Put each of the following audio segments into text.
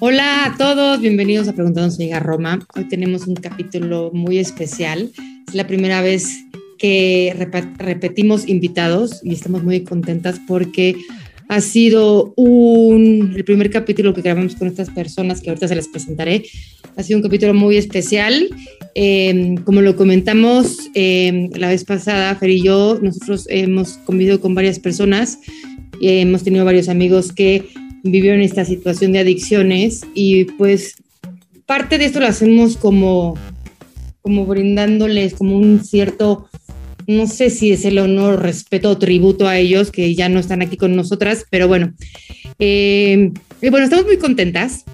Hola a todos, bienvenidos a Preguntando si llega a Roma. Hoy tenemos un capítulo muy especial. Es la primera vez que repetimos invitados y estamos muy contentas porque ha sido un, el primer capítulo que grabamos con estas personas que ahorita se les presentaré. Ha sido un capítulo muy especial. Eh, como lo comentamos eh, la vez pasada, Fer y yo, nosotros hemos convivido con varias personas y hemos tenido varios amigos que vivieron esta situación de adicciones y pues parte de esto lo hacemos como, como brindándoles como un cierto, no sé si es el honor, respeto o tributo a ellos que ya no están aquí con nosotras, pero bueno. Eh, y bueno, estamos muy contentas.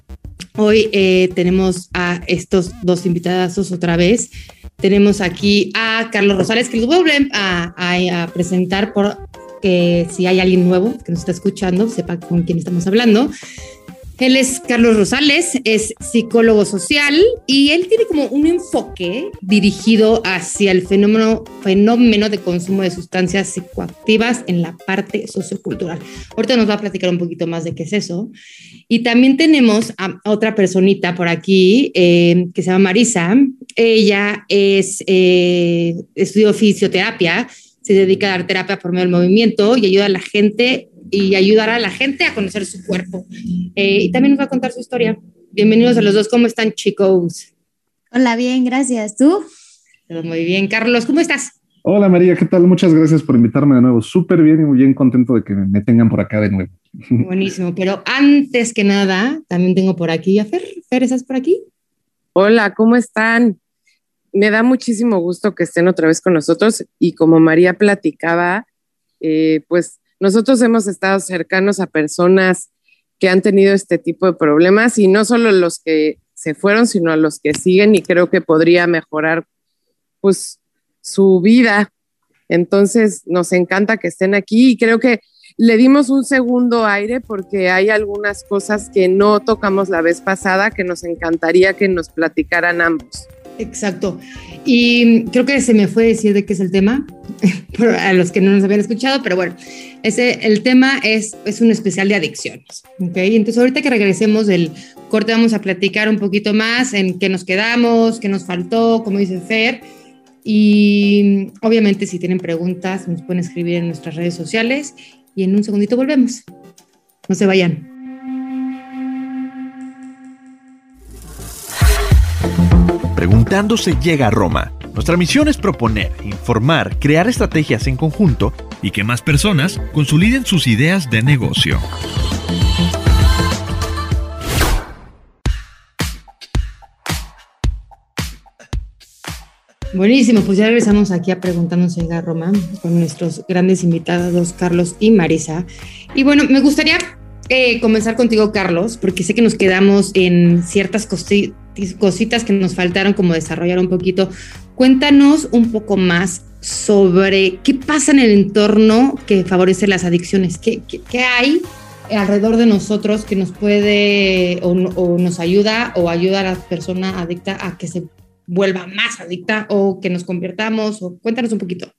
Hoy eh, tenemos a estos dos invitados otra vez. Tenemos aquí a Carlos Rosales, que les voy a, a, a presentar por que si hay alguien nuevo que nos está escuchando, sepa con quién estamos hablando. Él es Carlos Rosales, es psicólogo social y él tiene como un enfoque dirigido hacia el fenómeno, fenómeno de consumo de sustancias psicoactivas en la parte sociocultural. Ahorita nos va a platicar un poquito más de qué es eso. Y también tenemos a otra personita por aquí eh, que se llama Marisa. Ella es, eh, estudió fisioterapia se dedica a dar terapia por medio del movimiento y ayuda a la gente y ayudar a la gente a conocer su cuerpo. Eh, y también nos va a contar su historia. Bienvenidos a los dos. ¿Cómo están, chicos? Hola, bien, gracias. ¿Tú? muy bien. Carlos, ¿cómo estás? Hola, María, ¿qué tal? Muchas gracias por invitarme de nuevo. Súper bien y muy bien contento de que me tengan por acá de nuevo. Buenísimo, pero antes que nada, también tengo por aquí a Fer. Fer, ¿estás por aquí? Hola, ¿cómo están? Me da muchísimo gusto que estén otra vez con nosotros y como María platicaba, eh, pues nosotros hemos estado cercanos a personas que han tenido este tipo de problemas y no solo los que se fueron, sino a los que siguen y creo que podría mejorar pues su vida. Entonces nos encanta que estén aquí y creo que le dimos un segundo aire porque hay algunas cosas que no tocamos la vez pasada que nos encantaría que nos platicaran ambos. Exacto. Y creo que se me fue decir de qué es el tema, a los que no nos habían escuchado, pero bueno, ese, el tema es, es un especial de adicciones. ¿okay? Entonces, ahorita que regresemos del corte, vamos a platicar un poquito más en qué nos quedamos, qué nos faltó, como dice Fer. Y obviamente, si tienen preguntas, nos pueden escribir en nuestras redes sociales. Y en un segundito volvemos. No se vayan. Se llega a Roma. Nuestra misión es proponer, informar, crear estrategias en conjunto y que más personas consoliden sus ideas de negocio. Buenísimo, pues ya regresamos aquí a Preguntándose Llega a Roma con nuestros grandes invitados Carlos y Marisa. Y bueno, me gustaría eh, comenzar contigo, Carlos, porque sé que nos quedamos en ciertas cositas que nos faltaron como desarrollar un poquito. Cuéntanos un poco más sobre qué pasa en el entorno que favorece las adicciones, qué, qué, hay alrededor de nosotros que nos puede o, nos ayuda o ayuda a la persona adicta a que se vuelva más adicta o que nos convirtamos o cuéntanos un poquito.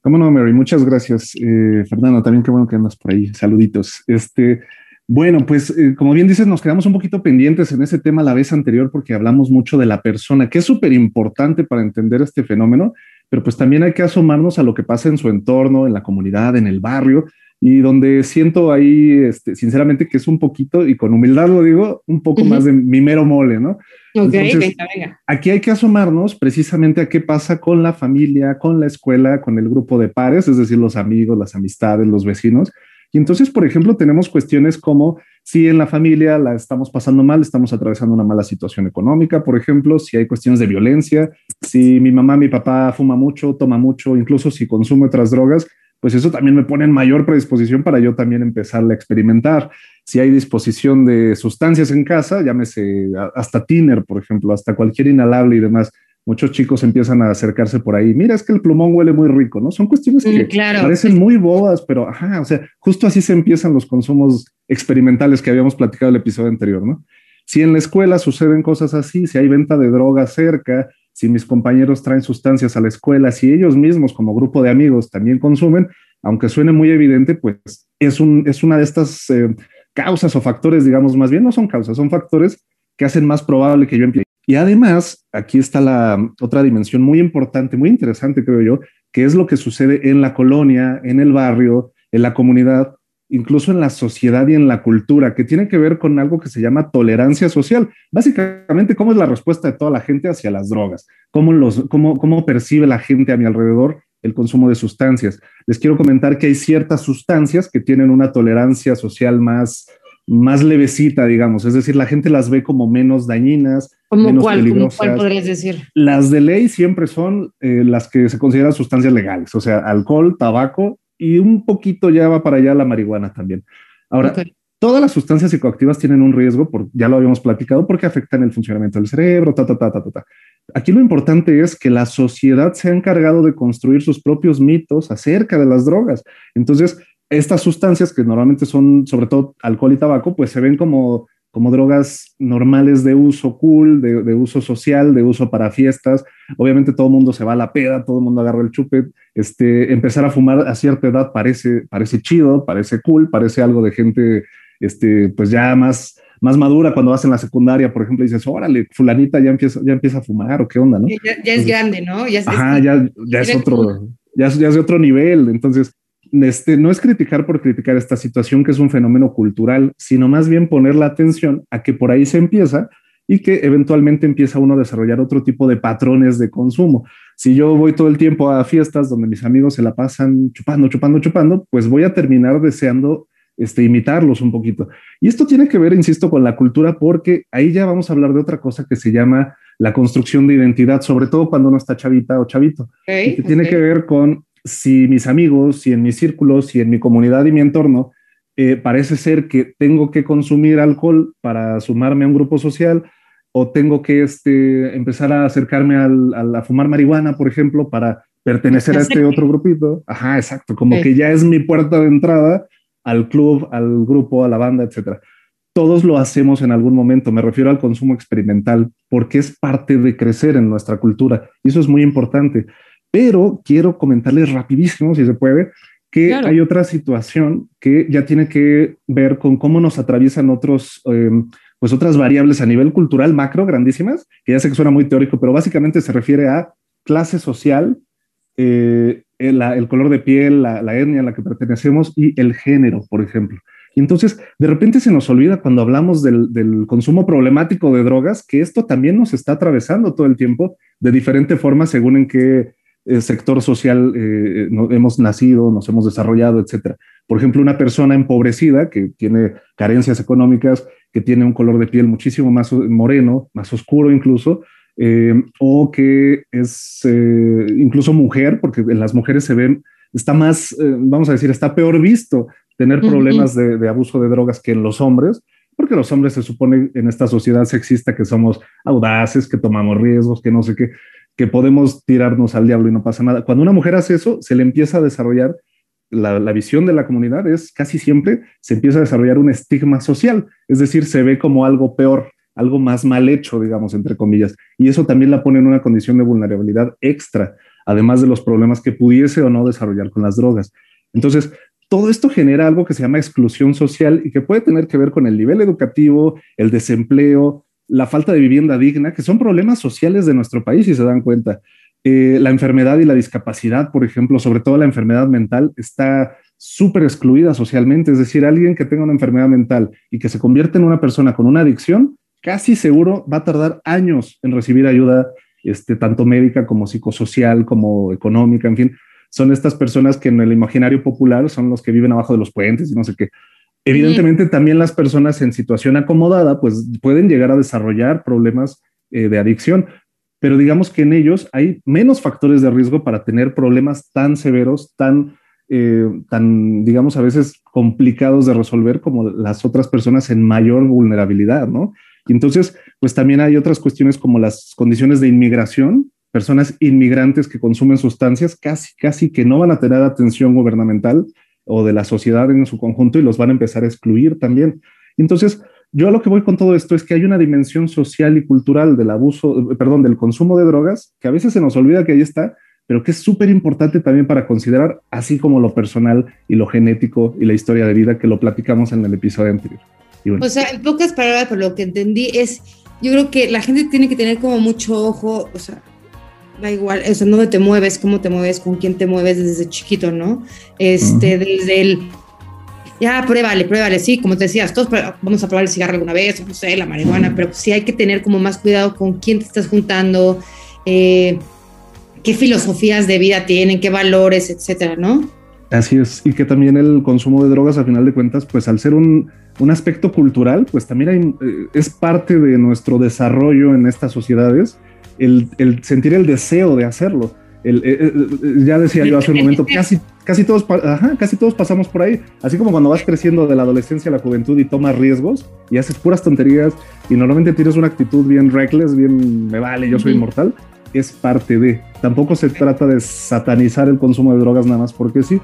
Cómo no, Mary, muchas gracias. Eh, Fernando, también qué bueno que andas por ahí. Saluditos. Este, bueno, pues eh, como bien dices, nos quedamos un poquito pendientes en ese tema la vez anterior porque hablamos mucho de la persona, que es súper importante para entender este fenómeno, pero pues también hay que asomarnos a lo que pasa en su entorno, en la comunidad, en el barrio, y donde siento ahí, este, sinceramente, que es un poquito, y con humildad lo digo, un poco más de mi mero mole, ¿no? Ok, venga, venga. Aquí hay que asomarnos precisamente a qué pasa con la familia, con la escuela, con el grupo de pares, es decir, los amigos, las amistades, los vecinos. Y entonces, por ejemplo, tenemos cuestiones como si en la familia la estamos pasando mal, estamos atravesando una mala situación económica, por ejemplo, si hay cuestiones de violencia, si mi mamá, mi papá fuma mucho, toma mucho, incluso si consume otras drogas, pues eso también me pone en mayor predisposición para yo también empezar a experimentar. Si hay disposición de sustancias en casa, llámese hasta tiner, por ejemplo, hasta cualquier inhalable y demás, muchos chicos empiezan a acercarse por ahí. Mira, es que el plumón huele muy rico, ¿no? Son cuestiones que parecen muy bobas, pero ajá, o sea, justo así se empiezan los consumos experimentales que habíamos platicado el episodio anterior, ¿no? Si en la escuela suceden cosas así, si hay venta de drogas cerca, si mis compañeros traen sustancias a la escuela, si ellos mismos como grupo de amigos también consumen, aunque suene muy evidente, pues es, un, es una de estas eh, causas o factores, digamos, más bien no son causas, son factores que hacen más probable que yo empiece y además, aquí está la otra dimensión muy importante, muy interesante, creo yo, que es lo que sucede en la colonia, en el barrio, en la comunidad, incluso en la sociedad y en la cultura, que tiene que ver con algo que se llama tolerancia social. Básicamente, cómo es la respuesta de toda la gente hacia las drogas, cómo, cómo percibe la gente a mi alrededor el consumo de sustancias. Les quiero comentar que hay ciertas sustancias que tienen una tolerancia social más, más levecita, digamos, es decir, la gente las ve como menos dañinas, ¿Como menos cuál, peligrosas. ¿Cuál podrías decir? Las de ley siempre son eh, las que se consideran sustancias legales, o sea, alcohol, tabaco y un poquito ya va para allá la marihuana también. Ahora, todas las sustancias psicoactivas tienen un riesgo, por, ya lo habíamos platicado, porque afectan el funcionamiento del cerebro, ta, ta, ta, ta, ta, ta. Aquí lo importante es que la sociedad se ha encargado de construir sus propios mitos acerca de las drogas. Entonces, estas sustancias que normalmente son sobre todo alcohol y tabaco, pues se ven como, como drogas normales de uso cool, de, de uso social, de uso para fiestas. Obviamente todo el mundo se va a la peda, todo el mundo agarra el chupe. Este, empezar a fumar a cierta edad parece, parece chido, parece cool, parece algo de gente este, pues ya más, más madura cuando vas en la secundaria, por ejemplo, dices, órale, fulanita ya empieza, ya empieza a fumar o qué onda, ¿no? Ya, ya es grande, ¿no? Ya es, Ajá, ya, ya es otro, ya es, ya es de otro nivel. Entonces, este, no es criticar por criticar esta situación que es un fenómeno cultural, sino más bien poner la atención a que por ahí se empieza y que eventualmente empieza uno a desarrollar otro tipo de patrones de consumo. Si yo voy todo el tiempo a fiestas donde mis amigos se la pasan chupando, chupando, chupando, pues voy a terminar deseando este, imitarlos un poquito. Y esto tiene que ver, insisto, con la cultura, porque ahí ya vamos a hablar de otra cosa que se llama la construcción de identidad, sobre todo cuando uno está chavita o chavito, y que tiene que ver con si mis amigos, si en mi círculo, si en mi comunidad y mi entorno, eh, parece ser que tengo que consumir alcohol para sumarme a un grupo social o tengo que este, empezar a acercarme al, al- a fumar marihuana, por ejemplo, para pertenecer a este otro grupito. Ajá, exacto, como que ya es mi puerta de entrada al club, al grupo, a la banda, etcétera. Todos lo hacemos en algún momento, me refiero al consumo experimental, porque es parte de crecer en nuestra cultura y eso es muy importante. Pero quiero comentarles rapidísimo, si se puede, que Claro. hay otra situación que ya tiene que ver con cómo nos atraviesan otros, eh, pues otras variables a nivel cultural macro grandísimas, que ya sé que suena muy teórico, pero básicamente se refiere a clase social, eh, el, el color de piel, la, la etnia a la que pertenecemos y el género, por ejemplo. Y entonces, de repente se nos olvida cuando hablamos del, del consumo problemático de drogas, que esto también nos está atravesando todo el tiempo de diferente forma según en qué sector social eh, no- hemos nacido, nos hemos desarrollado, etcétera. Por ejemplo, una persona empobrecida que tiene carencias económicas, que tiene un color de piel muchísimo más moreno, más oscuro incluso, eh, o que es eh, incluso mujer, porque en las mujeres se ven, está más, eh, vamos a decir, está peor visto tener problemas de, de abuso de drogas que en los hombres, porque los hombres se supone en esta sociedad sexista que somos audaces, que tomamos riesgos, que no sé qué, que podemos tirarnos al diablo y no pasa nada. Cuando una mujer hace eso, se le empieza a desarrollar la, la visión de la comunidad, es casi siempre se empieza a desarrollar un estigma social, es decir, se ve como algo peor, algo más mal hecho, digamos, entre comillas, y eso también la pone en una condición de vulnerabilidad extra, además de los problemas que pudiese o no desarrollar con las drogas. Entonces, todo esto genera algo que se llama exclusión social y que puede tener que ver con el nivel educativo, el desempleo, la falta de vivienda digna, que son problemas sociales de nuestro país, si se dan cuenta. Eh, la enfermedad y la discapacidad, por ejemplo, sobre todo la enfermedad mental, está súper excluida socialmente. Es decir, alguien que tenga una enfermedad mental y que se convierte en una persona con una adicción, casi seguro va a tardar años en recibir ayuda, este, tanto médica como psicosocial, como económica, en fin. Son estas personas que en el imaginario popular son los que viven abajo de los puentes y no sé qué. Evidentemente, también las personas en situación acomodada, pues pueden llegar a desarrollar problemas eh, de adicción, pero digamos que en ellos hay menos factores de riesgo para tener problemas tan severos, tan, eh, tan, digamos, a veces complicados de resolver como las otras personas en mayor vulnerabilidad, ¿no? Y entonces, pues también hay otras cuestiones como las condiciones de inmigración, personas inmigrantes que consumen sustancias casi, casi que no van a tener atención gubernamental o de la sociedad en su conjunto y los van a empezar a excluir también. Entonces, yo a lo que voy con todo esto es que hay una dimensión social y cultural del abuso, perdón, del consumo de drogas, que a veces se nos olvida que ahí está, pero que es súper importante también para considerar, así como lo personal y lo genético y la historia de vida que lo platicamos en el episodio anterior. O sea, en pocas palabras, por lo que entendí, es, yo creo que la gente tiene que tener como mucho ojo, o sea, da igual, eso, no te mueves, cómo te mueves, con quién te mueves desde chiquito, ¿no? Este, desde el, ya, pruébale, pruébale, sí, como te decías, todos vamos a probar el cigarro alguna vez, no sé, la marihuana, pero sí hay que tener como más cuidado con quién te estás juntando, eh, qué filosofías de vida tienen, qué valores, etcétera, ¿no? Así es, y que también el consumo de drogas, a final de cuentas, pues al ser un, un aspecto cultural, pues también hay, eh, es parte de nuestro desarrollo en estas sociedades el, sentir el deseo de hacerlo. El, eh, eh, ya decía yo hace un momento, casi, casi, todos, casi todos pasamos por ahí. Así como cuando vas creciendo de la adolescencia a la juventud y tomas riesgos y haces puras tonterías y normalmente tienes una actitud bien reckless, bien me vale, yo soy inmortal, es parte de. Tampoco se trata de satanizar el consumo de drogas nada más porque sí,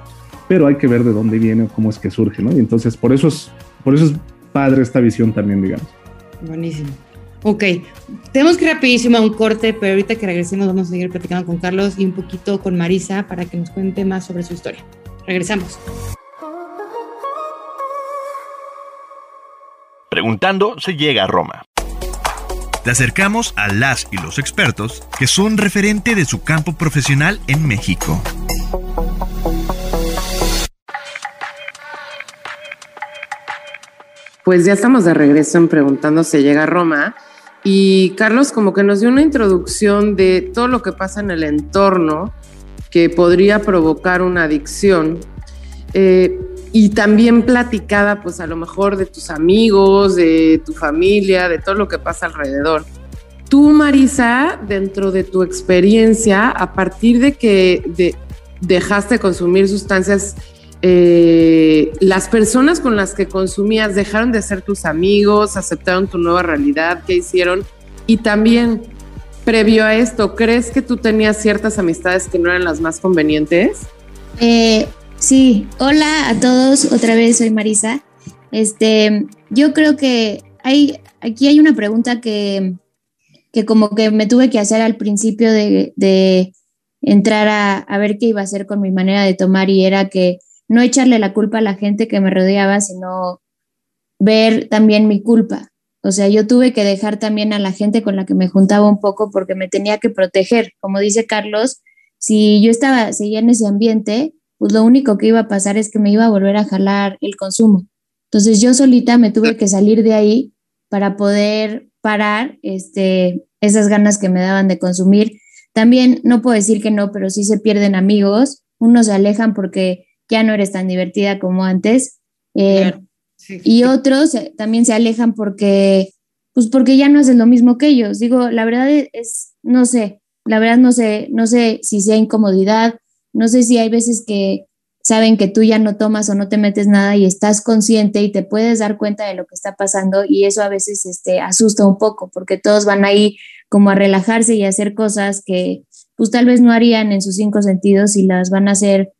pero hay que ver de dónde viene o cómo es que surge, ¿no? Y entonces por eso es, por eso es padre esta visión también, digamos. Buenísimo. Ok, tenemos que ir rapidísimo a un corte, pero ahorita que regresemos vamos a seguir platicando con Carlos y un poquito con Marisa para que nos cuente más sobre su historia. Regresamos. Preguntando se llega a Roma. Te acercamos a las y los expertos que son referente de su campo profesional en México. Pues ya estamos de regreso en Preguntando se llega a Roma y Carlos como que nos dio una introducción de todo lo que pasa en el entorno que podría provocar una adicción. Eh, y también platicada pues a lo mejor de tus amigos, de tu familia, de todo lo que pasa alrededor. Tú, Marisa, dentro de tu experiencia, a partir de que dejaste consumir sustancias eh, las personas con las que consumías dejaron de ser tus amigos, aceptaron tu nueva realidad, ¿qué hicieron? Y también, previo a esto, ¿crees que tú tenías ciertas amistades que no eran las más convenientes? Eh, sí, hola a todos, otra vez soy Marisa. Este, yo creo que hay, aquí hay una pregunta que, que como que me tuve que hacer al principio de, de entrar a, a ver qué iba a hacer con mi manera de tomar y era que no echarle la culpa a la gente que me rodeaba, sino ver también mi culpa. O sea, yo tuve que dejar también a la gente con la que me juntaba un poco porque me tenía que proteger. Como dice Carlos, si yo estaba, seguía en ese ambiente, pues lo único que iba a pasar es que me iba a volver a jalar el consumo. Entonces yo solita me tuve que salir de ahí para poder parar este, esas ganas que me daban de consumir. También no puedo decir que no, pero sí se pierden amigos, unos se alejan porque ya no eres tan divertida como antes. Eh, y otros también se alejan porque, pues porque ya no haces lo mismo que ellos. Digo, la verdad es, no sé, la verdad no sé, no sé si sea incomodidad, no sé si hay veces que saben que tú ya no tomas o no te metes nada y estás consciente y te puedes dar cuenta de lo que está pasando y eso a veces este, asusta un poco porque todos van ahí como a relajarse y a hacer cosas que pues tal vez no harían en sus cinco sentidos y las van a hacer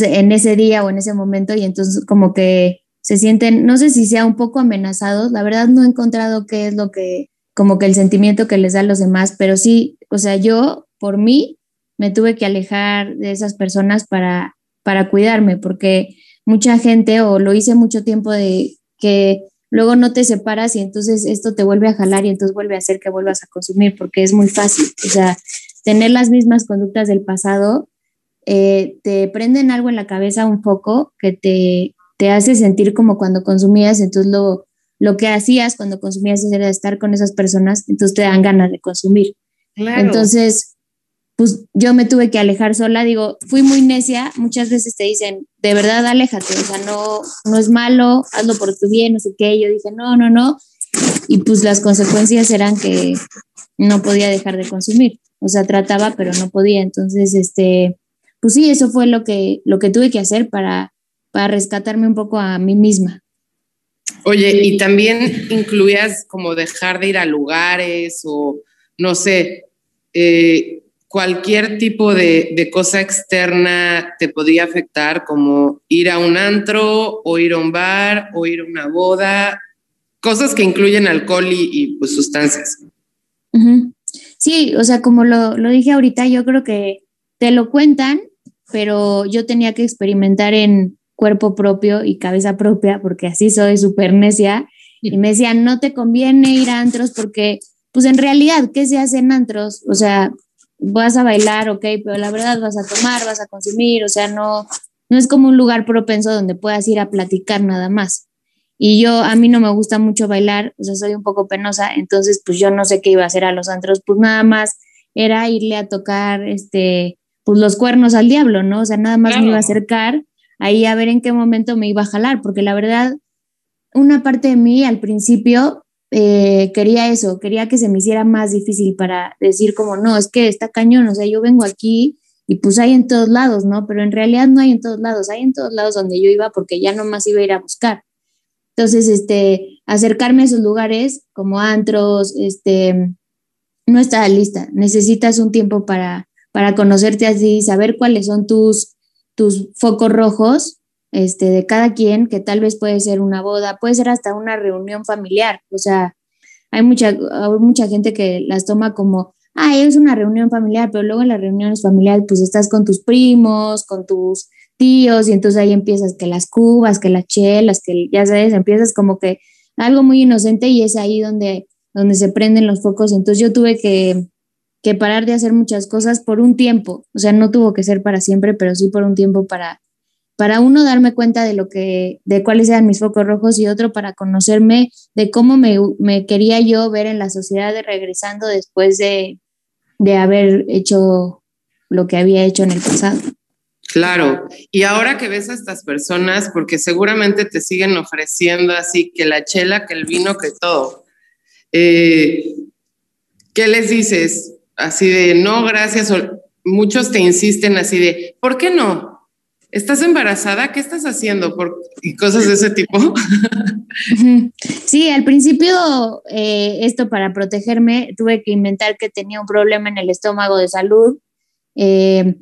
en ese día o en ese momento y entonces como que se sienten, no sé si sea un poco amenazados, la verdad no he encontrado qué es lo que, como que el sentimiento que les da a los demás, pero sí, o sea, yo por mí me tuve que alejar de esas personas para, para cuidarme, porque mucha gente, o lo hice mucho tiempo de que luego no te separas y entonces esto te vuelve a jalar y entonces vuelve a hacer que vuelvas a consumir, porque es muy fácil, o sea, tener las mismas conductas del pasado eh, te prenden algo en la cabeza un poco que te, te hace sentir como cuando consumías, entonces lo, lo que hacías cuando consumías era estar con esas personas, entonces te dan ganas de consumir. Entonces, pues yo me tuve que alejar sola, digo, fui muy necia, muchas veces te dicen, de verdad, aléjate, o sea, no, no es malo, hazlo por tu bien, no sé qué, yo dije, no, no, no, y pues las consecuencias eran que no podía dejar de consumir, o sea, trataba, pero no podía, entonces, este, pues sí, eso fue lo que, lo que tuve que hacer para, para rescatarme un poco a mí misma. Oye, y también incluías como dejar de ir a lugares o, no sé, eh, cualquier tipo de, cosa externa te podía afectar, como ir a un antro o ir a un bar o ir a una boda, cosas que incluyen alcohol y, pues, sustancias. Sí, o sea, como lo, lo dije ahorita, yo creo que te lo cuentan, pero yo tenía que experimentar en cuerpo propio y cabeza propia, porque así soy súper necia, y me decían, no te conviene ir a antros porque, pues en realidad, ¿qué se hace en antros? O sea, vas a bailar, ok, pero la verdad vas a tomar, vas a consumir, o sea, no, no es como un lugar propenso donde puedas ir a platicar nada más. Y yo, a mí no me gusta mucho bailar, o sea, soy un poco penosa, entonces pues yo no sé qué iba a hacer a los antros, pues nada más era irle a tocar, este, pues los cuernos al diablo, ¿no? O sea, nada más me iba a acercar ahí a ver en qué momento me iba a jalar, porque la verdad, una parte de mí al principio eh, quería eso, quería que se me hiciera más difícil para decir como, no, es que está cañón, o sea, yo vengo aquí y pues hay en todos lados, ¿no? Pero en realidad no hay en todos lados, hay en todos lados donde yo iba porque ya nomás iba a ir a buscar. Entonces, este, acercarme a esos lugares como antros, este, no estaba lista. Necesitas un tiempo para, para conocerte así, saber cuáles son tus, tus focos rojos este, de cada quien, que tal vez puede ser una boda, puede ser hasta una reunión familiar. O sea, hay mucha, mucha gente que las toma como, ah, es una reunión familiar, pero luego en las reuniones familiares pues estás con tus primos, con tus tíos y entonces ahí empiezas que las cubas, que las chelas, que ya sabes, empiezas como que algo muy inocente y es ahí donde, donde se prenden los focos. Entonces yo tuve que, que parar de hacer muchas cosas por un tiempo, o sea, no tuvo que ser para siempre, pero sí por un tiempo para para uno darme cuenta de lo que, de cuáles eran mis focos rojos y otro para conocerme de cómo me, me quería yo ver en la sociedad de regresando después de, de haber hecho lo que había hecho en el pasado. Claro, y ahora que ves a estas personas, porque seguramente te siguen ofreciendo así que la chela, que el vino, que todo, eh, ¿qué les dices? Así de, no, gracias, muchos te insisten así de, ¿por qué no? ¿Estás embarazada? ¿Qué estás haciendo? Por, y cosas de ese tipo. Sí, al principio eh, esto para protegerme tuve que inventar que tenía un problema en el estómago de salud, eh,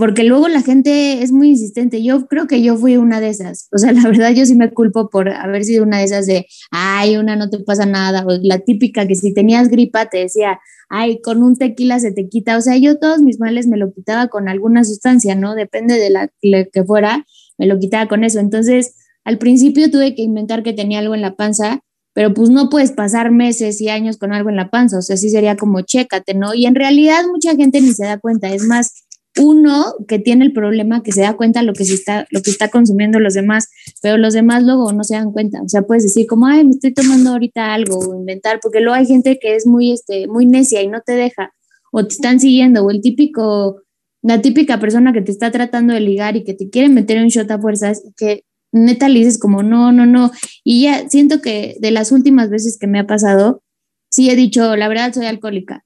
porque luego la gente es muy insistente. Yo creo que yo fui una de esas. O sea, la verdad yo sí me culpo por haber sido una de esas de, ay, una no te pasa nada, o la típica que si tenías gripa te decía, ay, con un tequila se te quita. O sea, yo todos mis males me lo quitaba con alguna sustancia, ¿no? Depende de la que fuera, me lo quitaba con eso. Entonces, al principio tuve que inventar que tenía algo en la panza, pero pues no puedes pasar meses y años con algo en la panza, o sea, sí sería como chécate, ¿no? Y en realidad mucha gente ni se da cuenta, es más, uno que tiene el problema que se da cuenta lo que se está lo que está consumiendo los demás, pero los demás luego no se dan cuenta. O sea, puedes decir como, "Ay, me estoy tomando ahorita algo" o inventar, porque luego hay gente que es muy este muy necia y no te deja o te están siguiendo o el típico la típica persona que te está tratando de ligar y que te quiere meter un shot a fuerzas que neta le dices como, "No, no, no." Y ya siento que de las últimas veces que me ha pasado sí he dicho, "La verdad soy alcohólica."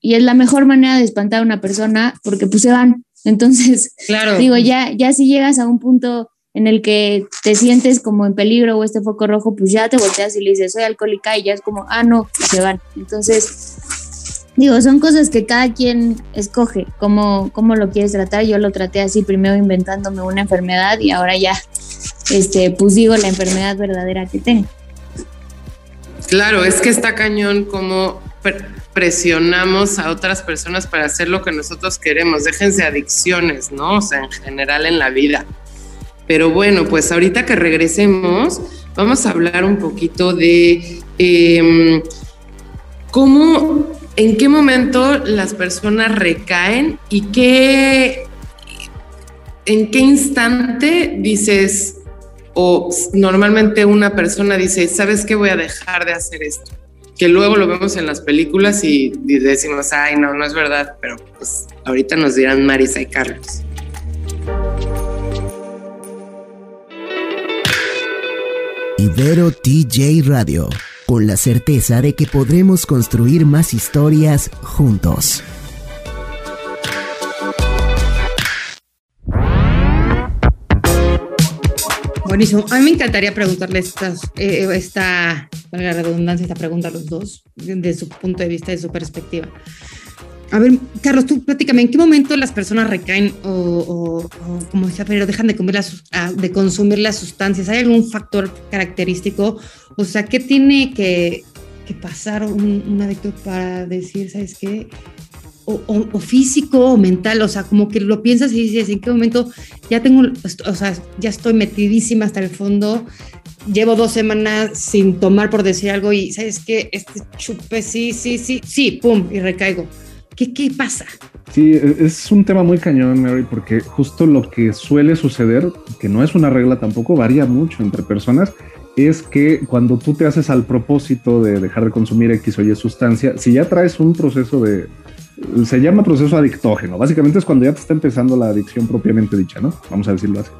Y es la mejor manera de espantar a una persona porque pues se van. Entonces, claro. digo, ya, ya si llegas a un punto en el que te sientes como en peligro o este foco rojo, pues ya te volteas y le dices, soy alcohólica y ya es como, ah, no, se van. Entonces, digo, son cosas que cada quien escoge, cómo, cómo lo quieres tratar. Yo lo traté así, primero inventándome una enfermedad y ahora ya, este, pues digo la enfermedad verdadera que tengo. Claro, es que está cañón como presionamos a otras personas para hacer lo que nosotros queremos. Déjense adicciones, ¿no? O sea, en general en la vida. Pero bueno, pues ahorita que regresemos, vamos a hablar un poquito de em, cómo, en qué momento las personas recaen y qué, en qué instante dices, o normalmente una persona dice, ¿sabes qué? Voy a dejar de hacer esto. Que luego lo vemos en las películas y, decimos, ay, no, no es verdad, pero pues ahorita nos dirán Marisa y Carlos. Ibero TJ Radio, con la certeza de que podremos construir más historias juntos. Buenísimo. A mí me encantaría preguntarle estas, eh, esta, la redundancia, esta pregunta a los dos, de su punto de vista, de su perspectiva. A ver, Carlos, tú platícame, ¿en qué momento las personas recaen o, como decía, pero dejan de, comer de consumir las sustancias? ¿Hay algún factor característico? O sea, ¿qué tiene que, pasar un, un, adicto para decir, ¿sabes qué? o, físico o mental, o sea, como que lo piensas y dices, ¿en qué momento ya tengo, o sea, ya estoy metidísima hasta el fondo, llevo dos semanas sin tomar por decir algo y, ¿sabes qué? Este chupe, sí, sí, sí, sí, pum, y recaigo. ¿Qué, qué pasa? Sí, e, es un tema muy cañón, Mary, porque justo lo que suele suceder, que no es una regla tampoco, varía mucho entre personas, es que cuando tú te haces al propósito de dejar de consumir X o Y sustancia, si ya traes un proceso de, se llama proceso adictógeno. Básicamente es cuando ya te está empezando la adicción propiamente dicha, ¿no? Vamos a decirlo así.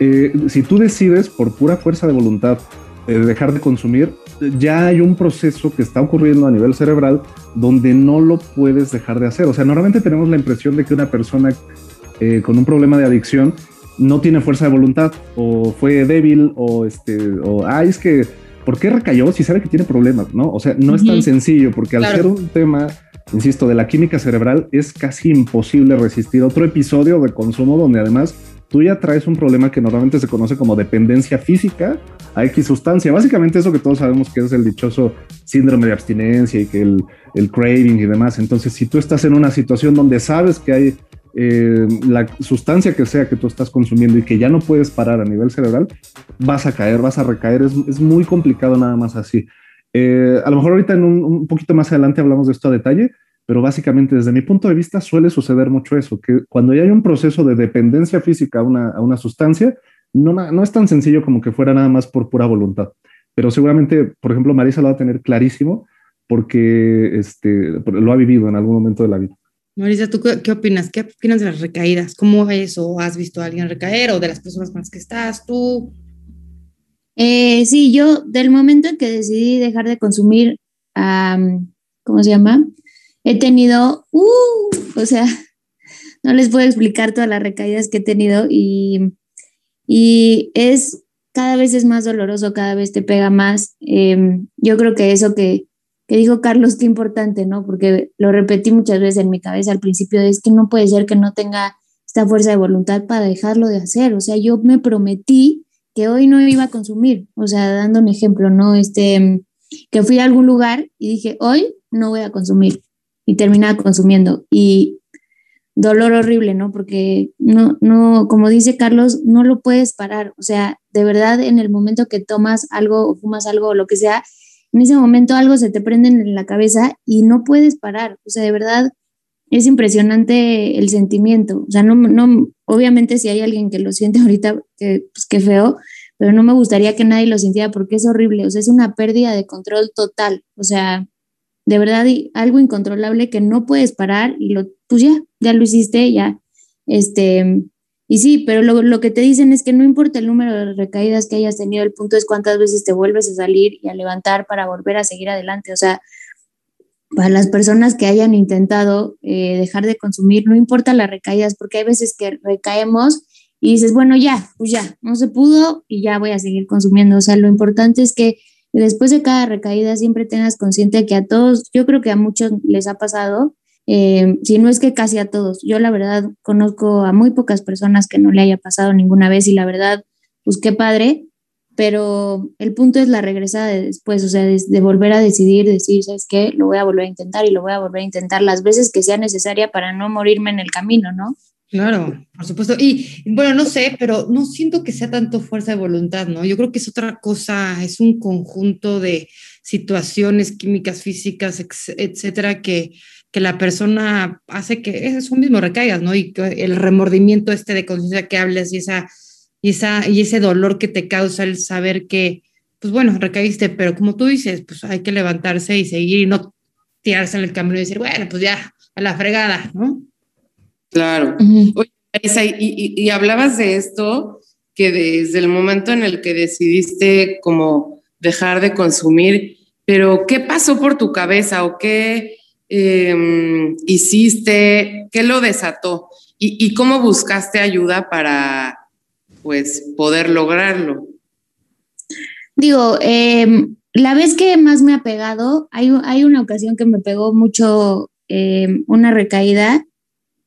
Eh, si tú decides por pura fuerza de voluntad eh, dejar de consumir, ya hay un proceso que está ocurriendo a nivel cerebral donde no lo puedes dejar de hacer. O sea, normalmente tenemos la impresión de que una persona eh, con un problema de adicción no tiene fuerza de voluntad o fue débil o este o ay es que ¿por qué recayó si sabe que tiene problemas? No, o sea, no es tan sencillo porque al ser un tema insisto, de la química cerebral, es casi imposible resistir otro episodio de consumo donde además tú ya traes un problema que normalmente se conoce como dependencia física a X sustancia. Básicamente eso que todos sabemos que es el dichoso síndrome de abstinencia y que el, craving y demás. Entonces, si tú estás en una situación donde sabes que hay eh, la sustancia que sea que tú estás consumiendo y que ya no puedes parar a nivel cerebral, vas a caer, vas a recaer. Es, es muy complicado nada más así. Eh, a lo mejor ahorita en un, poquito más adelante hablamos de esto a detalle, pero básicamente desde mi punto de vista suele suceder mucho eso, que cuando ya hay un proceso de dependencia física a una, a una sustancia, no, no es tan sencillo como que fuera nada más por pura voluntad. Pero seguramente, por ejemplo, Marisa lo va a tener clarísimo porque este, lo ha vivido en algún momento de la vida. Marisa, ¿tú qué, opinas? ¿Qué opinas de las recaídas? ¿Cómo es o has visto a alguien recaer o de las personas con las que estás tú? Eh, sí, yo del momento en que decidí dejar de consumir, ¿cómo se llama? He tenido, uh, o sea, no les puedo explicar todas las recaídas que he tenido y, y es cada vez es más doloroso, cada vez te pega más. Em, yo creo que eso que, que dijo Carlos, qué importante, ¿no? Porque lo repetí muchas veces en mi cabeza al principio, es que no puede ser que no tenga esta fuerza de voluntad para dejarlo de hacer. O sea, yo me prometí que hoy no iba a consumir, o sea, dando un ejemplo, ¿no? Este, que fui a algún lugar y dije, hoy no voy a consumir y terminaba consumiendo y dolor horrible, ¿no? Porque no, no, como dice Carlos, no lo puedes parar, o sea, de verdad en el momento que tomas algo o fumas algo o lo que sea, en ese momento algo se te prende en la cabeza y no puedes parar, o sea, de verdad es impresionante el sentimiento. O sea, no, no, obviamente si hay alguien que lo siente ahorita, que, pues qué feo, pero no me gustaría que nadie lo sintiera porque es horrible. O sea, es una pérdida de control total. O sea, de verdad, algo incontrolable que no puedes parar y lo, pues ya, ya lo hiciste, ya. Este, y sí, pero lo, lo que te dicen es que no importa el número de recaídas que hayas tenido, el punto es cuántas veces te vuelves a salir y a levantar para volver a seguir adelante. O sea, para las personas que hayan intentado eh, dejar de consumir, no importa las recaídas, porque hay veces que recaemos y dices, bueno, ya, pues ya, no se pudo y ya voy a seguir consumiendo. O sea, lo importante es que después de cada recaída siempre tengas consciente que a todos, yo creo que a muchos les ha pasado, eh, si no es que casi a todos. Yo la verdad conozco a muy pocas personas que no le haya pasado ninguna vez y la verdad, pues qué padre, pero el punto es la regresada de después, o sea, de, volver a decidir, decir, ¿sabes qué? Lo voy a volver a intentar y lo voy a volver a intentar las veces que sea necesaria para no morirme en el camino, ¿no? Claro, por supuesto. Y bueno, no sé, pero no siento que sea tanto fuerza de voluntad, ¿no? Yo creo que es otra cosa, es un conjunto de situaciones químicas, físicas, etcétera, que, que la persona hace que eso mismo recaigas, ¿no? Y el remordimiento este de conciencia que hables y esa y, esa, y ese dolor que te causa el saber que, pues bueno, recaíste, pero como tú dices, pues hay que levantarse y seguir y no tirarse en el camino y decir, bueno, pues ya, a la fregada, ¿no? Claro. Oye, y, y, hablabas de esto, que desde el momento en el que decidiste como dejar de consumir, pero ¿qué pasó por tu cabeza o qué em, hiciste? ¿Qué lo desató? ¿Y, ¿Y, cómo buscaste ayuda para pues poder lograrlo? Digo, em, la vez que más me ha pegado, hay, hay una ocasión que me pegó mucho em, una recaída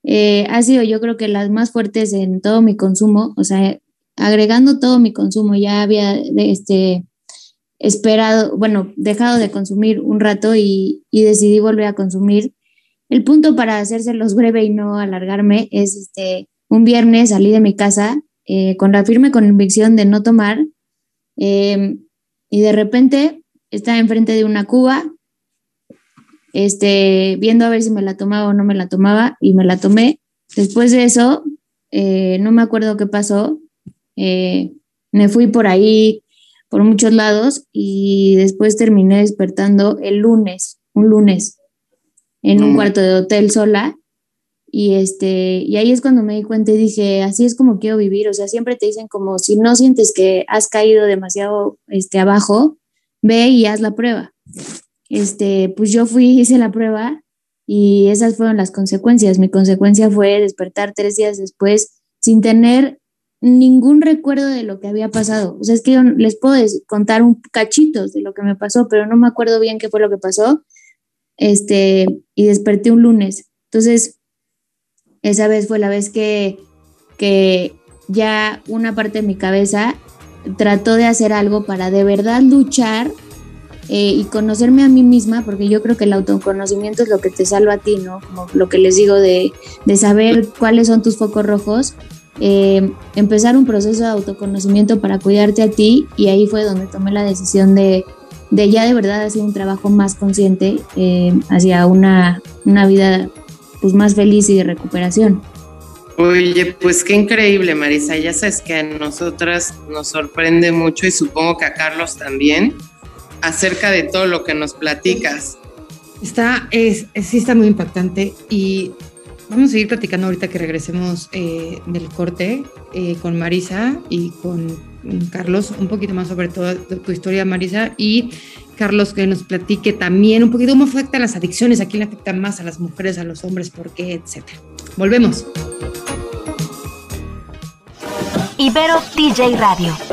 eh, ha sido yo creo que las más fuertes en todo mi consumo, o sea, agregando todo mi consumo, ya había este, esperado, bueno, dejado de consumir un rato y, decidí volver a consumir. El punto para hacérselos breve y no alargarme es este, un viernes salí de mi casa eh, con la firme convicción de no tomar em, y de repente estaba enfrente de una cuba este, viendo a ver si me la tomaba o no me la tomaba y me la tomé. Después de eso, eh, no me acuerdo qué pasó. Eh, me fui por ahí, por muchos lados y después terminé despertando el lunes, un lunes, en un cuarto de hotel sola. Y, este, y ahí es cuando me di cuenta y dije, así es como quiero vivir. O sea, siempre te dicen como si no sientes que has caído demasiado este, abajo, ve y haz la prueba este, pues yo fui, hice la prueba y esas fueron las consecuencias. Mi consecuencia fue despertar tres días después sin tener ningún recuerdo de lo que había pasado. O sea, es que yo les puedo contar un cachitos de lo que me pasó, pero no me acuerdo bien qué fue lo que pasó. Este, y desperté un lunes. Entonces, esa vez fue la vez que, que ya una parte de mi cabeza trató de hacer algo para de verdad luchar eh, y conocerme a mí misma, porque yo creo que el autoconocimiento es lo que te salva a ti, ¿no? Como lo que les digo de, de saber cuáles son tus focos rojos, eh, empezar un proceso de autoconocimiento para cuidarte a ti y ahí fue donde tomé la decisión de, de ya de verdad hacer un trabajo más consciente eh, hacia una, una vida pues más feliz y de recuperación. Oye, pues qué increíble, Marisa. Ya sabes que a nosotras nos sorprende mucho y supongo que a Carlos también acerca de todo lo que nos platicas. Está, es, sí está muy impactante y vamos a seguir platicando ahorita que regresemos eh, del corte eh, con Marisa y con Carlos, un poquito más sobre toda tu historia, Marisa, y Carlos que nos platique también un poquito cómo afectan las adicciones, a quién le afectan más, a las mujeres, a los hombres, por qué, etcétera. Volvemos. Ibero DJ Radio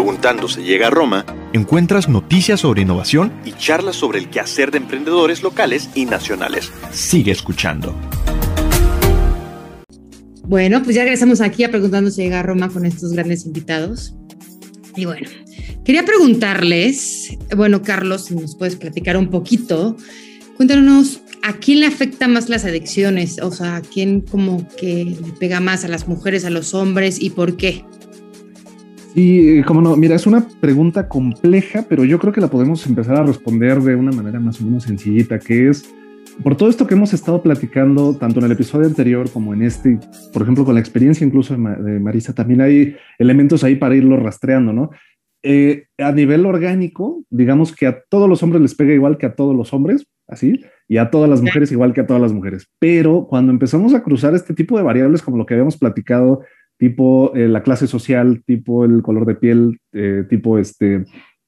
Preguntando se llega a Roma, encuentras noticias sobre innovación y charlas sobre el quehacer de emprendedores locales y nacionales. Sigue escuchando. Bueno, pues ya regresamos aquí a Preguntando se llega a Roma con estos grandes invitados. Y bueno, quería preguntarles, bueno, Carlos, si nos puedes platicar un poquito, cuéntanos ¿a quién le afecta más las adicciones? O sea, ¿a quién como que le pega más a las mujeres, a los hombres y por qué? Sí, eh, como no, mira, es una pregunta compleja, pero yo creo que la podemos empezar a responder de una manera más o menos sencillita, que es, por todo esto que hemos estado platicando, tanto en el episodio anterior como en este, por ejemplo, con la experiencia incluso de, Marisa, también hay elementos ahí para irlo rastreando, ¿no? Eh, a nivel orgánico, digamos que a todos los hombres les pega igual que a todos los hombres, así, y a todas las mujeres igual que a todas las mujeres. Pero cuando empezamos a cruzar este tipo de variables, como lo que habíamos platicado tipo eh, la clase social, tipo el color de piel, eh, tipo este,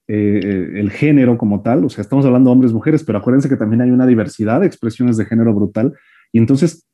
eh, el género como tal. O sea, estamos hablando de hombres, mujeres, pero acuérdense que también hay una diversidad de expresiones de género brutal. Y entonces,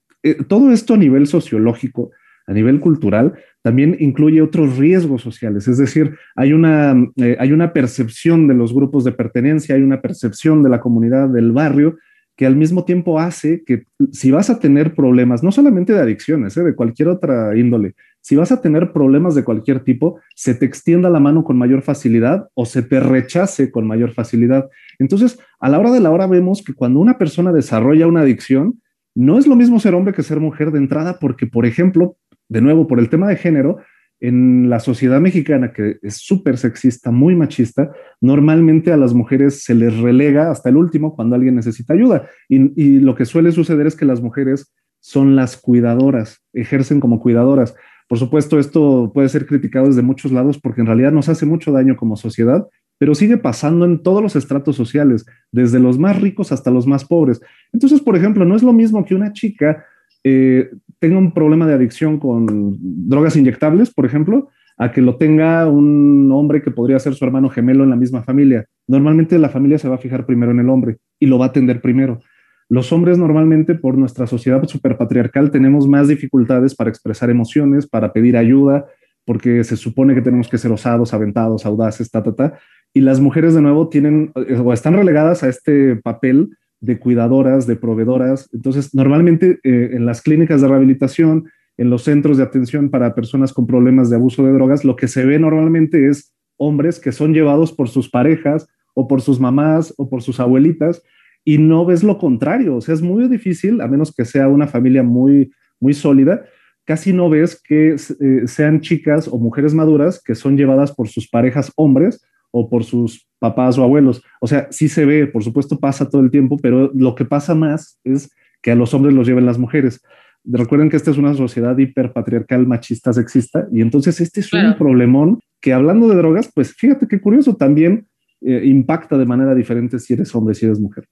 todo esto a nivel sociológico, a nivel cultural, también incluye otros riesgos sociales. Es decir, hay una, hay una percepción de los grupos de pertenencia, hay una percepción de la comunidad, del barrio, que al mismo tiempo hace que si vas a tener problemas, no solamente de adicciones, de cualquier otra índole, si vas a tener problemas de cualquier tipo, se te extienda la mano con mayor facilidad o se te rechace con mayor facilidad. Entonces, a la hora de la hora vemos que cuando una persona desarrolla una adicción, no es lo mismo ser hombre que ser mujer de entrada, porque, por ejemplo, de nuevo, por el tema de género, en la sociedad mexicana, que es súper sexista, muy machista, normalmente a las mujeres se les relega hasta el último cuando alguien necesita ayuda. Y, y, lo que suele suceder es que las mujeres son las cuidadoras, ejercen como cuidadoras. Por supuesto, esto puede ser criticado desde muchos lados porque en realidad nos hace mucho daño como sociedad, pero sigue pasando en todos los estratos sociales, desde los más ricos hasta los más pobres. Entonces, por ejemplo, no es lo mismo que una chica eh, tenga un problema de adicción con drogas inyectables, por ejemplo, a que lo tenga un hombre que podría ser su hermano gemelo en la misma familia. Normalmente la familia se va a fijar primero en el hombre y lo va a atender primero. Los hombres normalmente por nuestra sociedad superpatriarcal tenemos más dificultades para expresar emociones, para pedir ayuda, porque se supone que tenemos que ser osados, aventados, audaces, ta, ta, ta. Y las mujeres de nuevo tienen eh, o están relegadas a este papel de cuidadoras, de proveedoras. Entonces, normalmente eh, en las clínicas de rehabilitación, en los centros de atención para personas con problemas de abuso de drogas, lo que se ve normalmente es hombres que son llevados por sus parejas o por sus mamás o por sus abuelitas y no ves lo contrario. O sea, es muy difícil, a menos que sea una familia muy, muy sólida, casi no ves que eh, sean chicas o mujeres maduras que son llevadas por sus parejas hombres o por sus papás o abuelos. O sea, sí se ve, por supuesto pasa todo el tiempo, pero lo que pasa más es que a los hombres los lleven las mujeres. Recuerden que esta es una sociedad hiperpatriarcal, machista, sexista, y entonces este es un problemón que hablando de drogas, pues fíjate qué curioso, también eh, impacta de manera diferente si eres hombre, si eres mujer.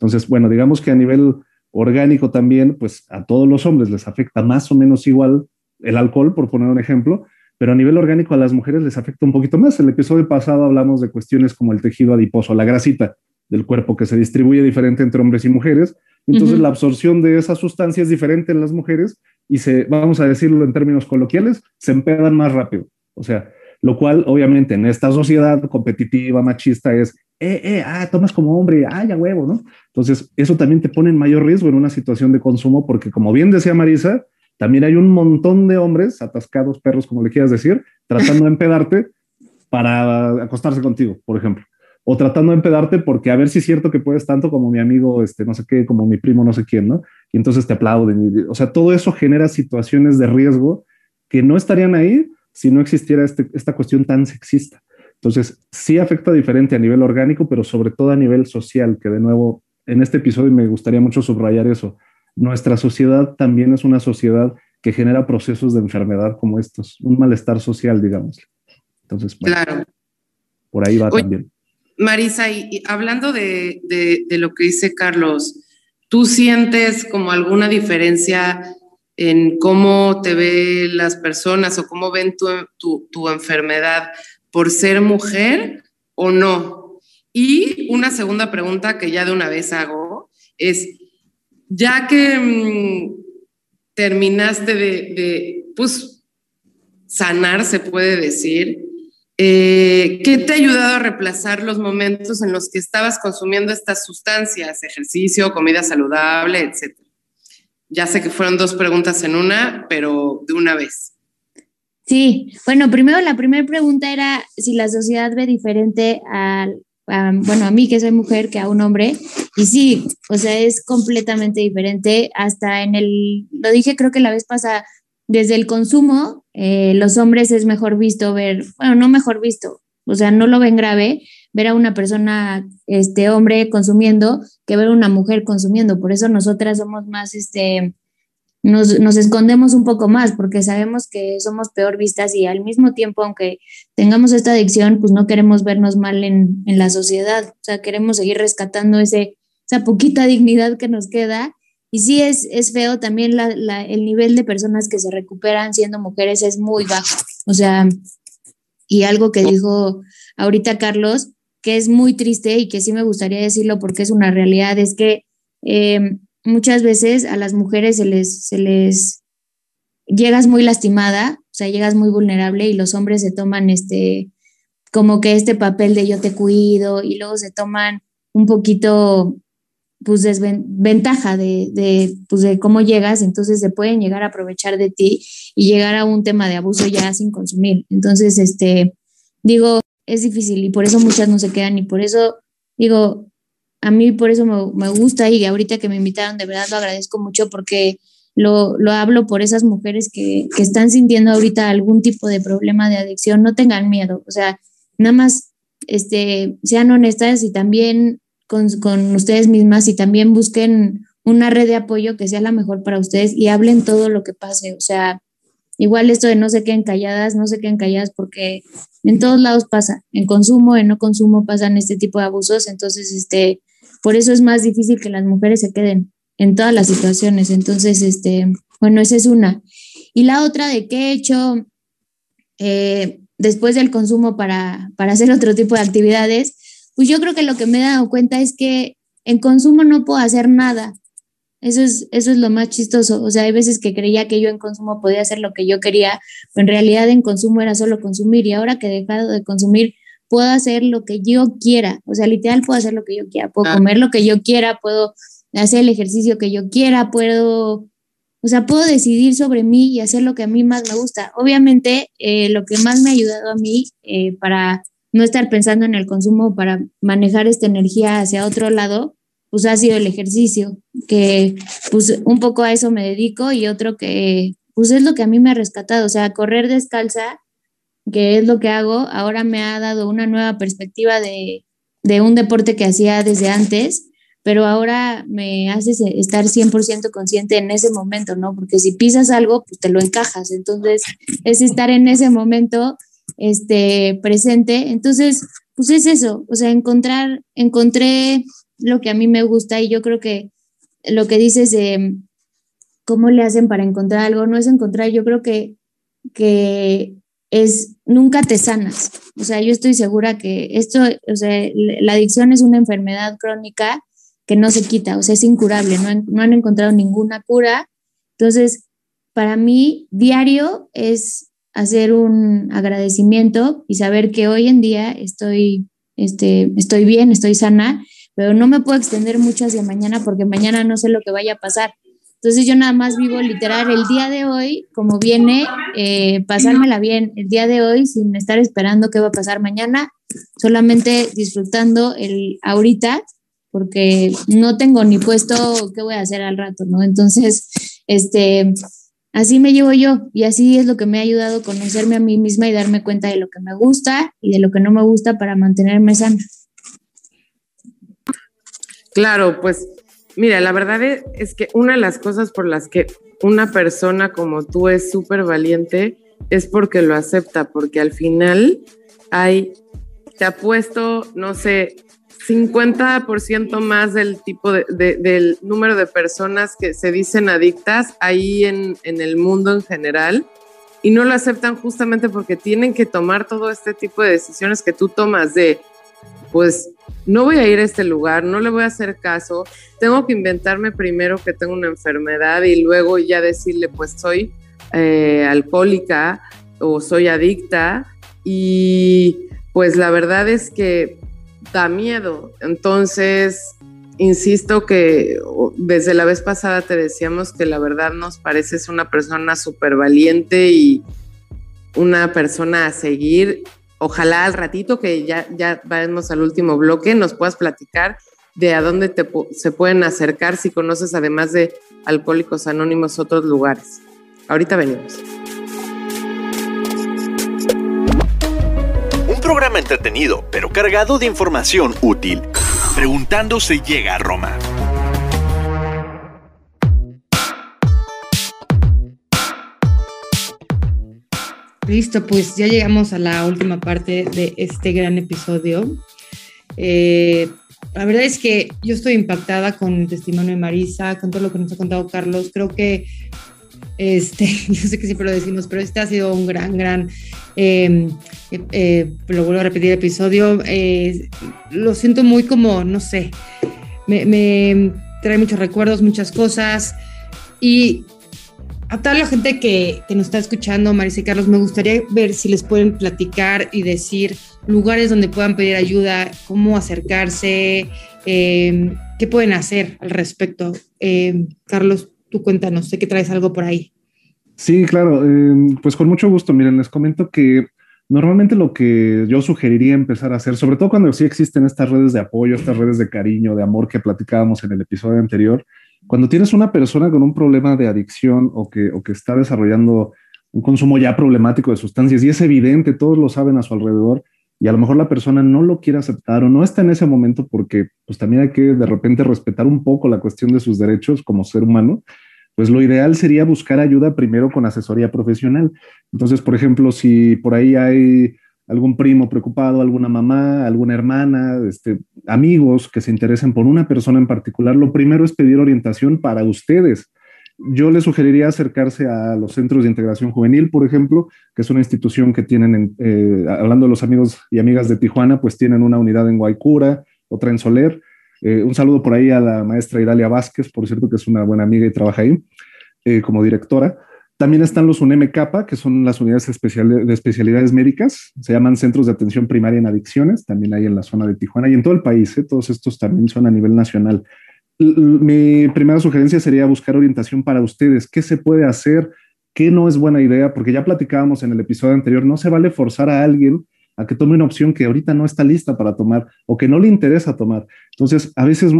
Entonces, bueno, digamos que a nivel orgánico también, pues a todos los hombres les afecta más o menos igual el alcohol, por poner un ejemplo, pero a nivel orgánico a las mujeres les afecta un poquito más. El episodio pasado hablamos de cuestiones como el tejido adiposo, la grasita del cuerpo que se distribuye diferente entre hombres y mujeres. Entonces la absorción de esa sustancia es diferente en las mujeres y se, vamos a decirlo en términos coloquiales, se empedan más rápido. O sea, lo cual obviamente en esta sociedad competitiva, machista, es eh, eh, ah, tomas como hombre, ah, ya huevo, ¿no? Entonces, eso también te pone en mayor riesgo en una situación de consumo, porque como bien decía Marisa, también hay un montón de hombres, atascados, perros, como le quieras decir, tratando de empedarte para acostarse contigo, por ejemplo. O tratando de empedarte porque a ver si es cierto que puedes tanto como mi amigo, este, no sé qué, como mi primo, no sé quién, ¿no? Y entonces te aplauden. O sea, todo eso genera situaciones de riesgo que no estarían ahí si no existiera este, esta cuestión tan sexista. Entonces, sí afecta diferente a nivel orgánico, pero sobre todo a nivel social, que de nuevo, en este episodio me gustaría mucho subrayar eso. Nuestra sociedad también es una sociedad que genera procesos de enfermedad como estos, un malestar social, digamos. Entonces, claro. por ahí va también. Marisa, y, hablando de, lo que dice Carlos, ¿tú sientes como alguna diferencia en cómo te ven las personas o cómo ven tu, tu enfermedad por ser mujer o no? Y una segunda pregunta que ya de una vez hago es, ya que mm, terminaste de, pues, sanar, se puede decir, eh, ¿qué te ha ayudado a reemplazar los momentos en los que estabas consumiendo estas sustancias, ejercicio, comida saludable, etcétera? Ya sé que fueron dos preguntas en una, pero de una vez. Sí, bueno, primero la primera pregunta era si la sociedad ve diferente al, bueno, a mí que soy mujer que a un hombre. Y sí, o sea, es completamente diferente. Hasta en el, lo dije creo que la vez pasada, desde el consumo, eh, los hombres es mejor visto ver, bueno, no mejor visto, o sea, no lo ven grave ver a una persona, este hombre consumiendo que ver a una mujer consumiendo. Por eso nosotras somos más, este, nos, nos, escondemos un poco más porque sabemos que somos peor vistas y al mismo tiempo, aunque tengamos esta adicción, pues no queremos vernos mal en, en la sociedad, o sea, queremos seguir rescatando ese, esa poquita dignidad que nos queda. Y sí es, es feo también la, la, el nivel de personas que se recuperan siendo mujeres es muy bajo. O sea, y algo que dijo ahorita Carlos, que es muy triste y que sí me gustaría decirlo porque es una realidad, es que eh, muchas veces a las mujeres se les, se les llegas muy lastimada, o sea, llegas muy vulnerable y los hombres se toman este, como que este papel de yo te cuido y luego se toman un poquito pues desventaja de, de, pues de cómo llegas, entonces se pueden llegar a aprovechar de ti y llegar a un tema de abuso ya sin consumir. Entonces, este, digo, es difícil y por eso muchas no se quedan y por eso, digo, a mí por eso me, me gusta y ahorita que me invitaron, de verdad lo agradezco mucho porque lo, lo hablo por esas mujeres que, que están sintiendo ahorita algún tipo de problema de adicción, no tengan miedo, o sea, nada más este, sean honestas y también con, con, ustedes mismas y también busquen una red de apoyo que sea la mejor para ustedes y hablen todo lo que pase. O sea, igual esto de no se queden calladas, no se queden calladas porque en todos lados pasa, en consumo, en no consumo pasan este tipo de abusos, entonces, este, por eso es más difícil que las mujeres se queden en todas las situaciones. Entonces, este, bueno, esa es una. Y la otra de qué he hecho eh, después del consumo para, para hacer otro tipo de actividades, pues yo creo que lo que me he dado cuenta es que en consumo no puedo hacer nada. Eso es, eso es lo más chistoso. O sea, hay veces que creía que yo en consumo podía hacer lo que yo quería, pero en realidad en consumo era solo consumir. Y ahora que he dejado de consumir, puedo hacer lo que yo quiera. O sea, literal puedo hacer lo que yo quiera. Puedo comer lo que yo quiera, puedo hacer el ejercicio que yo quiera, puedo, o sea, puedo decidir sobre mí y hacer lo que a mí más me gusta. Obviamente, eh, lo que más me ha ayudado a mí eh, para no estar pensando en el consumo para manejar esta energía hacia otro lado, pues ha sido el ejercicio, que pues un poco a eso me dedico y otro que pues es lo que a mí me ha rescatado, o sea, correr descalza, que es lo que hago, ahora me ha dado una nueva perspectiva de, de un deporte que hacía desde antes, pero ahora me hace estar 100% consciente en ese momento, ¿no? Porque si pisas algo, pues te lo encajas, entonces es estar en ese momento este, presente. Entonces, pues es eso, o sea, encontrar, encontré lo que a mí me gusta y yo creo que lo que dices de cómo le hacen para encontrar algo, no es encontrar, yo creo que, que es, nunca te sanas. O sea, yo estoy segura que esto, o sea, la adicción es una enfermedad crónica que no se quita, o sea, es incurable, no no han encontrado ninguna cura. Entonces, para mí, diario es hacer un agradecimiento y saber que hoy en día estoy, este, estoy bien, estoy sana, pero no me puedo extender mucho hacia mañana porque mañana no sé lo que vaya a pasar. Entonces yo nada más vivo literal el día de hoy, como viene, eh, pasármela bien el día de hoy sin estar esperando qué va a pasar mañana, solamente disfrutando el ahorita, porque no tengo ni puesto qué voy a hacer al rato, ¿no? Entonces, este, así me llevo yo y así es lo que me ha ayudado a conocerme a mí misma y darme cuenta de lo que me gusta y de lo que no me gusta para mantenerme sana. Claro, pues mira, la verdad es, que una de las cosas por las que una persona como tú es súper valiente es porque lo acepta, porque al final hay, te ha puesto, no sé, 50% más del tipo de, del número de personas que se dicen adictas ahí en, en, el mundo en general y no lo aceptan justamente porque tienen que tomar todo este tipo de decisiones que tú tomas de, pues no voy a ir a este lugar, no le voy a hacer caso, tengo que inventarme primero que tengo una enfermedad y luego ya decirle, pues soy eh, alcohólica o soy adicta y pues la verdad es que da miedo. Entonces, insisto que desde la vez pasada te decíamos que la verdad nos pareces una persona súper valiente y una persona a seguir. Ojalá al ratito que ya, ya vamos al último bloque nos puedas platicar de a dónde te, se pueden acercar si conoces además de Alcohólicos Anónimos otros lugares. Ahorita venimos. programa entretenido, pero cargado de información útil. Preguntando se llega a Roma. Listo, pues ya llegamos a la última parte de este gran episodio. Eh, la verdad es que yo estoy impactada con el testimonio de Marisa, con todo lo que nos ha contado Carlos. Creo que este, yo sé que siempre lo decimos, pero este ha sido un gran, gran, em, eh, lo vuelvo a repetir episodio, eh, lo siento muy como, no sé, me, trae muchos recuerdos, muchas cosas y a toda la gente que, nos está escuchando, Marisa y Carlos, me gustaría ver si les pueden platicar y decir lugares donde puedan pedir ayuda, cómo acercarse, em, ¿Qué pueden hacer al respecto? Eh, Carlos, tú cuéntanos, sé que traes algo por ahí. Sí, claro, eh, pues con mucho gusto. Miren, les comento que normalmente lo que yo sugeriría empezar a hacer, sobre todo cuando sí existen estas redes de apoyo, estas redes de cariño, de amor que platicábamos en el episodio anterior, cuando tienes una persona con un problema de adicción o que, o que está desarrollando un consumo ya problemático de sustancias y es evidente, todos lo saben a su alrededor y a lo mejor la persona no lo quiere aceptar o no está en ese momento porque pues también hay que de repente respetar un poco la cuestión de sus derechos como ser humano, pues lo ideal sería buscar ayuda primero con asesoría profesional. Entonces, por ejemplo, si por ahí hay algún primo preocupado, alguna mamá, alguna hermana, este, amigos que se interesen por una persona en particular, lo primero es pedir orientación para ustedes yo les sugeriría acercarse a los centros de integración juvenil, por ejemplo, que es una institución que tienen, eh, hablando de los amigos y amigas de Tijuana, pues tienen una unidad en Guaycura, otra en Soler. Eh, un saludo por ahí a la maestra Idalia Vázquez, por cierto, que es una buena amiga y trabaja ahí eh, como directora. También están los UNEMCAPA, que son las unidades de especialidades médicas, se llaman Centros de Atención Primaria en Adicciones, también hay en la zona de Tijuana y en todo el país, todos estos también son a nivel nacional mi primera sugerencia sería buscar orientación para ustedes. ¿Qué se puede hacer? ¿Qué no es buena idea? Porque ya platicábamos en el episodio anterior, no se vale forzar a alguien a que tome una opción que ahorita no está lista para tomar o que no le interesa tomar. Entonces, a veces,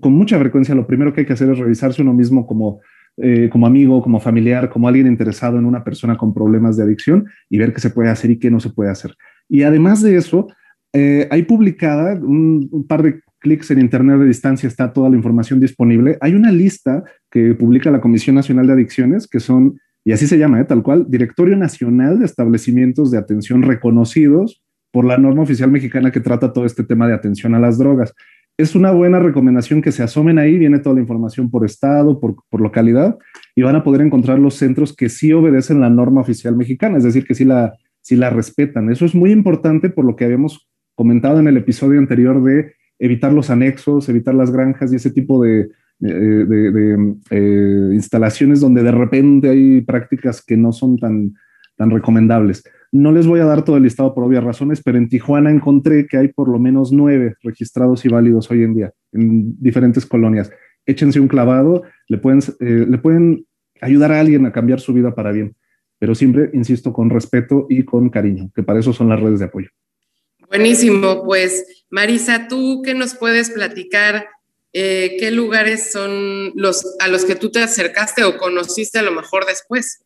con mucha frecuencia, lo primero que hay que hacer es revisarse uno mismo como, eh, como amigo, como familiar, como alguien interesado en una persona con problemas de adicción y ver qué se puede hacer y qué no se puede hacer. Y además de eso, eh, hay publicada un, par de clics en Internet de distancia está toda la información disponible. Hay una lista que publica la Comisión Nacional de Adicciones, que son, y así se llama, ¿eh? tal cual, Directorio Nacional de Establecimientos de Atención reconocidos por la norma oficial mexicana que trata todo este tema de atención a las drogas. Es una buena recomendación que se asomen ahí, viene toda la información por estado, por, por localidad, y van a poder encontrar los centros que sí obedecen la norma oficial mexicana, es decir, que sí la, sí la respetan. Eso es muy importante por lo que habíamos comentado en el episodio anterior de evitar los anexos, evitar las granjas y ese tipo de, eh, instalaciones donde de repente hay prácticas que no son tan, tan recomendables. No les voy a dar todo el listado por obvias razones, pero en Tijuana encontré que hay por lo menos nueve registrados y válidos hoy en día en diferentes colonias. Échense un clavado, le pueden, eh, le pueden ayudar a alguien a cambiar su vida para bien, pero siempre, insisto, con respeto y con cariño, que para eso son las redes de apoyo. Buenísimo, pues Marisa, ¿tú qué nos puedes platicar? Eh, ¿Qué lugares son los a los que tú te acercaste o conociste a lo mejor después?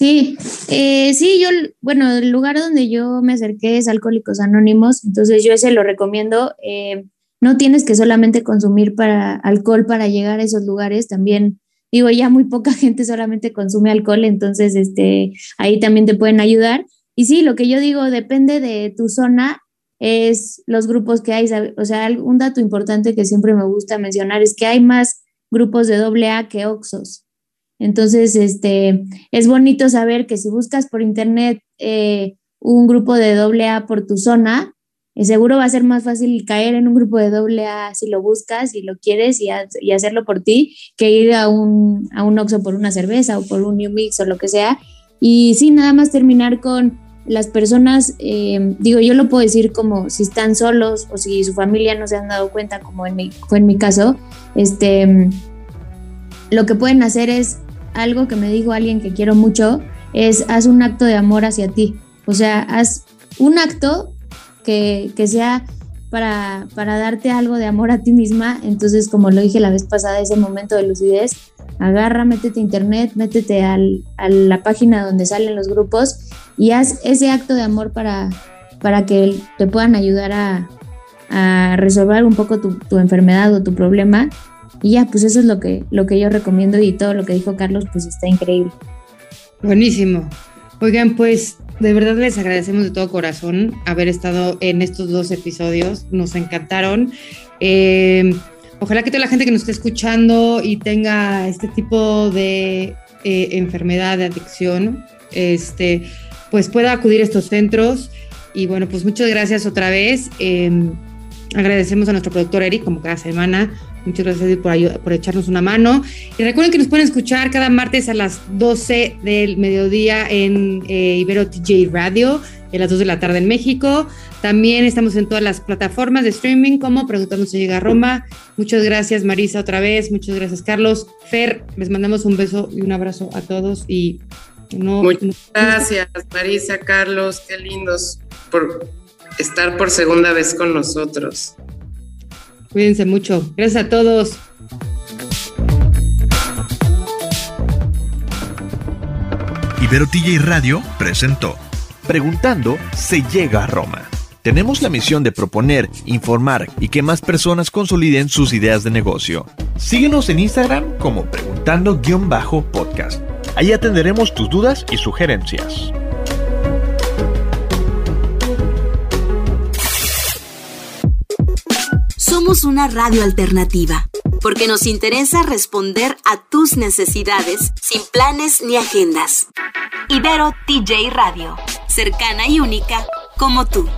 Sí, eh, sí, yo, bueno, el lugar donde yo me acerqué es Alcohólicos Anónimos, entonces yo ese lo recomiendo. Eh, no tienes que solamente consumir para alcohol para llegar a esos lugares, también digo, ya muy poca gente solamente consume alcohol, entonces este, ahí también te pueden ayudar. Y sí, lo que yo digo depende de tu zona, es los grupos que hay. O sea, un dato importante que siempre me gusta mencionar es que hay más grupos de AA que Oxos. Entonces, este, es bonito saber que si buscas por internet eh, un grupo de AA por tu zona, eh, seguro va a ser más fácil caer en un grupo de AA si lo buscas y lo quieres y, y, hacerlo por ti que ir a un, a un Oxxo por una cerveza o por un New Mix o lo que sea. Y sí, nada más terminar con las personas, eh, digo, yo lo puedo decir como si están solos o si su familia no se han dado cuenta, como en mi, fue en mi caso, este, lo que pueden hacer es algo que me dijo alguien que quiero mucho, es haz un acto de amor hacia ti. O sea, haz un acto que, que sea para, para darte algo de amor a ti misma. Entonces, como lo dije la vez pasada, ese momento de lucidez, agarra, métete a internet, métete al, a la página donde salen los grupos y haz ese acto de amor para, para que te puedan ayudar a, resolver un poco tu, tu, enfermedad o tu problema. Y ya, pues eso es lo que, lo que yo recomiendo y todo lo que dijo Carlos, pues está increíble. Buenísimo. Oigan, pues de verdad les agradecemos de todo corazón haber estado en estos dos episodios. Nos encantaron. Eh, ojalá que toda la gente que nos esté escuchando y tenga este tipo de eh, enfermedad, de adicción, este, pues pueda acudir a estos centros. Y bueno, pues muchas gracias otra vez. Em, agradecemos a nuestro productor Eric, como cada semana. Muchas gracias por, por echarnos una mano. Y recuerden que nos pueden escuchar cada martes a las 12 del mediodía en eh, Ibero TJ Radio. a las 2 de la tarde en México. También estamos en todas las plataformas de streaming como Preguntando si llega a Roma. Muchas gracias Marisa otra vez, muchas gracias Carlos. Fer, les mandamos un beso y un abrazo a todos y no, Muchas gracias Marisa, Carlos, qué lindos por estar por segunda vez con nosotros. Cuídense mucho. Gracias a todos. Ibero TJ Radio presentó Preguntando se llega a Roma. Tenemos la misión de proponer, informar y que más personas consoliden sus ideas de negocio. Síguenos en Instagram como preguntando-podcast. Ahí atenderemos tus dudas y sugerencias. Una radio alternativa, porque nos interesa responder a tus necesidades sin planes ni agendas. Ibero TJ Radio, cercana y única como tú.